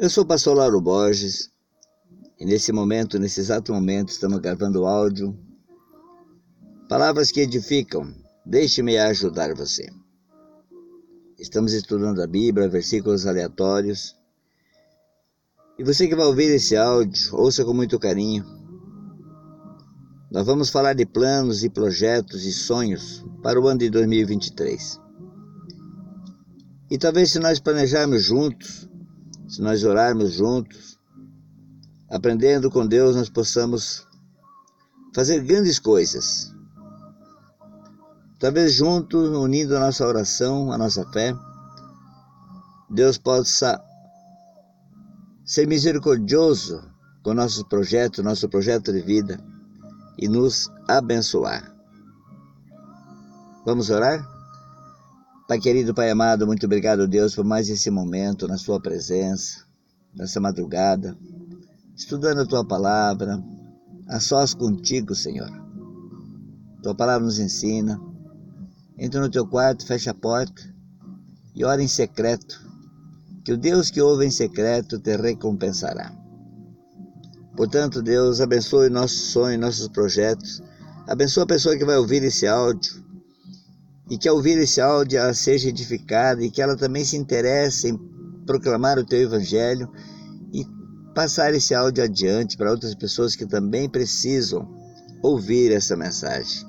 Eu sou o pastor Lauro Borges e nesse momento, nesse exato momento, estamos gravando áudio. Palavras que edificam. Deixe-me ajudar você. Estamos estudando a Bíblia, versículos aleatórios. E você que vai ouvir esse áudio, ouça com muito carinho. Nós vamos falar de planos e projetos e sonhos para o ano de 2023. E talvez se nós planejarmos juntos, se nós orarmos juntos, aprendendo com Deus, nós possamos fazer grandes coisas. Talvez juntos, unindo a nossa oração, a nossa fé, Deus possa ser misericordioso com nossos projetos, nosso projeto de vida e nos abençoar. Vamos orar? Pai querido, Pai amado, muito obrigado, Deus, por mais esse momento na Sua presença, nessa madrugada, estudando a Tua palavra, a sós contigo, Senhor. Tua palavra nos ensina. Entra no teu quarto, fecha a porta e ora em secreto, que o Deus que ouve em secreto te recompensará. Portanto, Deus abençoe nossos sonhos, nossos projetos. Abençoe a pessoa que vai ouvir esse áudio e que ao ouvir esse áudio ela seja edificada e que ela também se interesse em proclamar o teu evangelho e passar esse áudio adiante para outras pessoas que também precisam ouvir essa mensagem.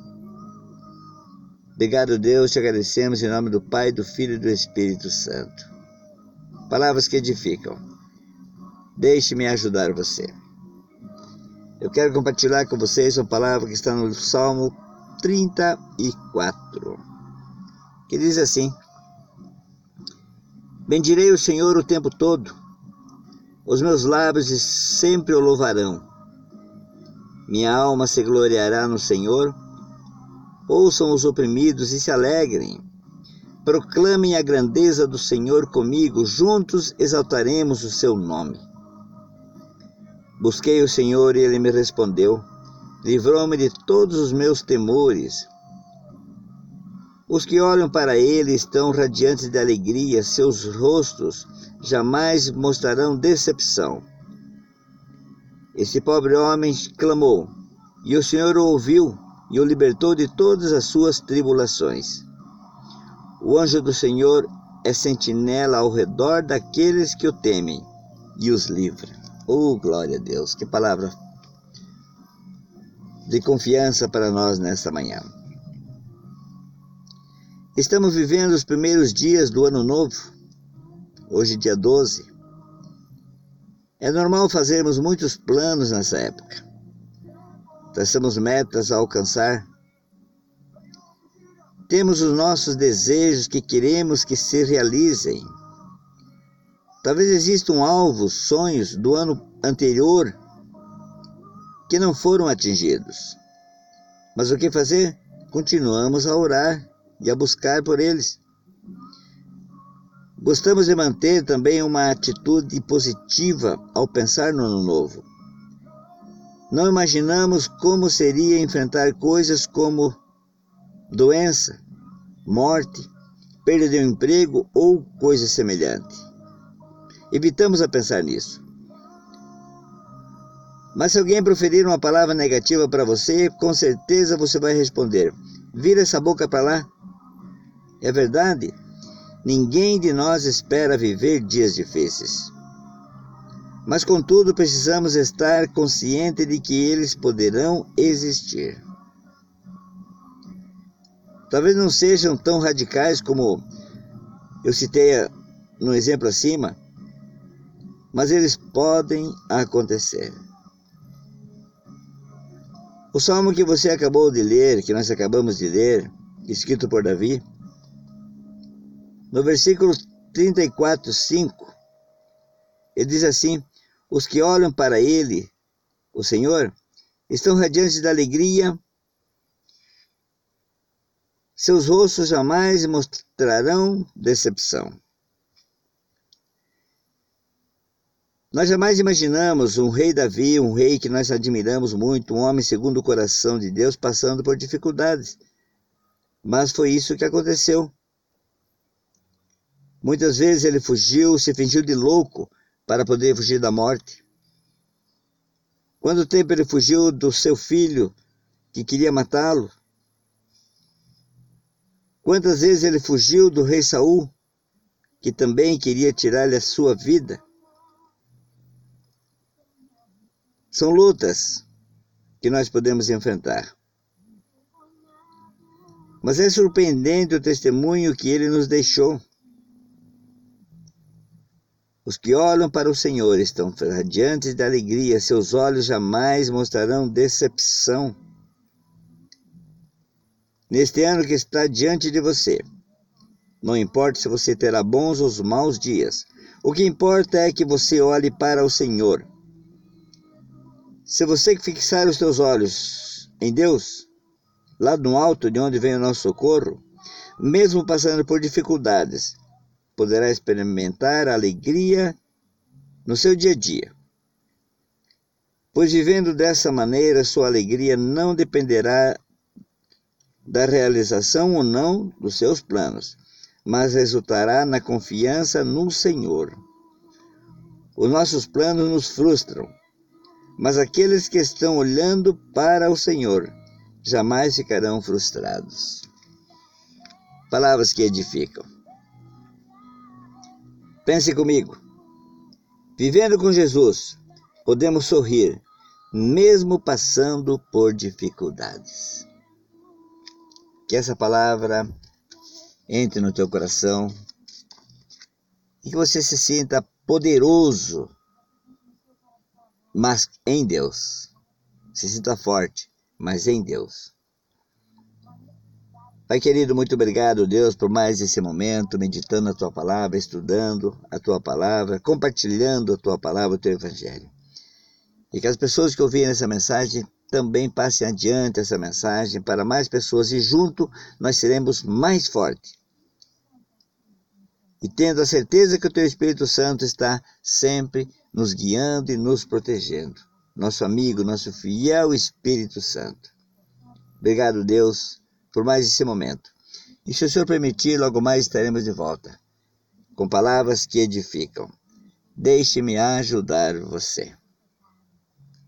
Obrigado, Deus, te agradecemos em nome do Pai, do Filho e do Espírito Santo. Palavras que edificam. Deixe-me ajudar você. Eu quero compartilhar com vocês uma palavra que está no Salmo 34 que diz assim: Bendirei o Senhor o tempo todo, os meus lábios sempre o louvarão. Minha alma se gloriará no Senhor. Ouçam os oprimidos e se alegrem. Proclamem a grandeza do Senhor comigo, juntos exaltaremos o seu nome. Busquei o Senhor e ele me respondeu, livrou-me de todos os meus temores. Os que olham para ele estão radiantes de alegria, seus rostos jamais mostrarão decepção. Esse pobre homem clamou, e o Senhor o ouviu e o libertou de todas as suas tribulações. O anjo do Senhor é sentinela ao redor daqueles que o temem e os livra. Oh, glória a Deus! Que palavra de confiança para nós nesta manhã. Estamos vivendo os primeiros dias do ano novo, hoje, dia 12. É normal fazermos muitos planos nessa época. Traçamos metas a alcançar. Temos os nossos desejos que queremos que se realizem. Talvez existam alvos, sonhos do ano anterior que não foram atingidos. Mas o que fazer? Continuamos a orar e a buscar por eles. Gostamos de manter também uma atitude positiva ao pensar no ano novo. Não imaginamos como seria enfrentar coisas como doença, morte, perda de um emprego ou coisa semelhante. Evitamos a pensar nisso. Mas se alguém proferir uma palavra negativa para você, com certeza você vai responder: vira essa boca para lá. É verdade, ninguém de nós espera viver dias difíceis. Mas, contudo, precisamos estar conscientes de que eles poderão existir. Talvez não sejam tão radicais como eu citei no exemplo acima, mas eles podem acontecer. O salmo que você acabou de ler, que nós acabamos de ler, escrito por Davi, no versículo 34, 5, ele diz assim: Os que olham para ele, o Senhor, estão radiantes da alegria, seus rostos jamais mostrarão decepção. Nós jamais imaginamos um rei Davi, um rei que nós admiramos muito, um homem segundo o coração de Deus, passando por dificuldades. Mas foi isso que aconteceu. Muitas vezes ele fugiu, se fingiu de louco para poder fugir da morte? Quanto tempo ele fugiu do seu filho que queria matá-lo? Quantas vezes ele fugiu do rei Saul, que também queria tirar-lhe a sua vida? São lutas que nós podemos enfrentar. Mas é surpreendente o testemunho que ele nos deixou. Os que olham para o Senhor estão radiantes de alegria, seus olhos jamais mostrarão decepção. Neste ano que está diante de você, não importa se você terá bons ou maus dias, o que importa é que você olhe para o Senhor. Se você fixar os seus olhos em Deus, lá no alto de onde vem o nosso socorro, mesmo passando por dificuldades, poderá experimentar alegria no seu dia a dia. Pois vivendo dessa maneira, sua alegria não dependerá da realização ou não dos seus planos, mas resultará na confiança no Senhor. Os nossos planos nos frustram, mas aqueles que estão olhando para o Senhor jamais ficarão frustrados. Palavras que edificam. Pense comigo. Vivendo com Jesus, podemos sorrir, mesmo passando por dificuldades. Que essa palavra entre no teu coração e que você se sinta poderoso, mas em Deus. Se sinta forte, mas em Deus. Pai querido, muito obrigado, Deus, por mais esse momento, meditando a tua palavra, estudando a tua palavra, compartilhando a tua palavra, o teu evangelho. E que as pessoas que ouvirem essa mensagem também passem adiante essa mensagem para mais pessoas e junto nós seremos mais fortes. E tendo a certeza que o teu Espírito Santo está sempre nos guiando e nos protegendo. Nosso amigo, nosso fiel Espírito Santo. Obrigado, Deus por mais esse momento. E se o Senhor permitir, logo mais estaremos de volta, com palavras que edificam. Deixe-me ajudar você.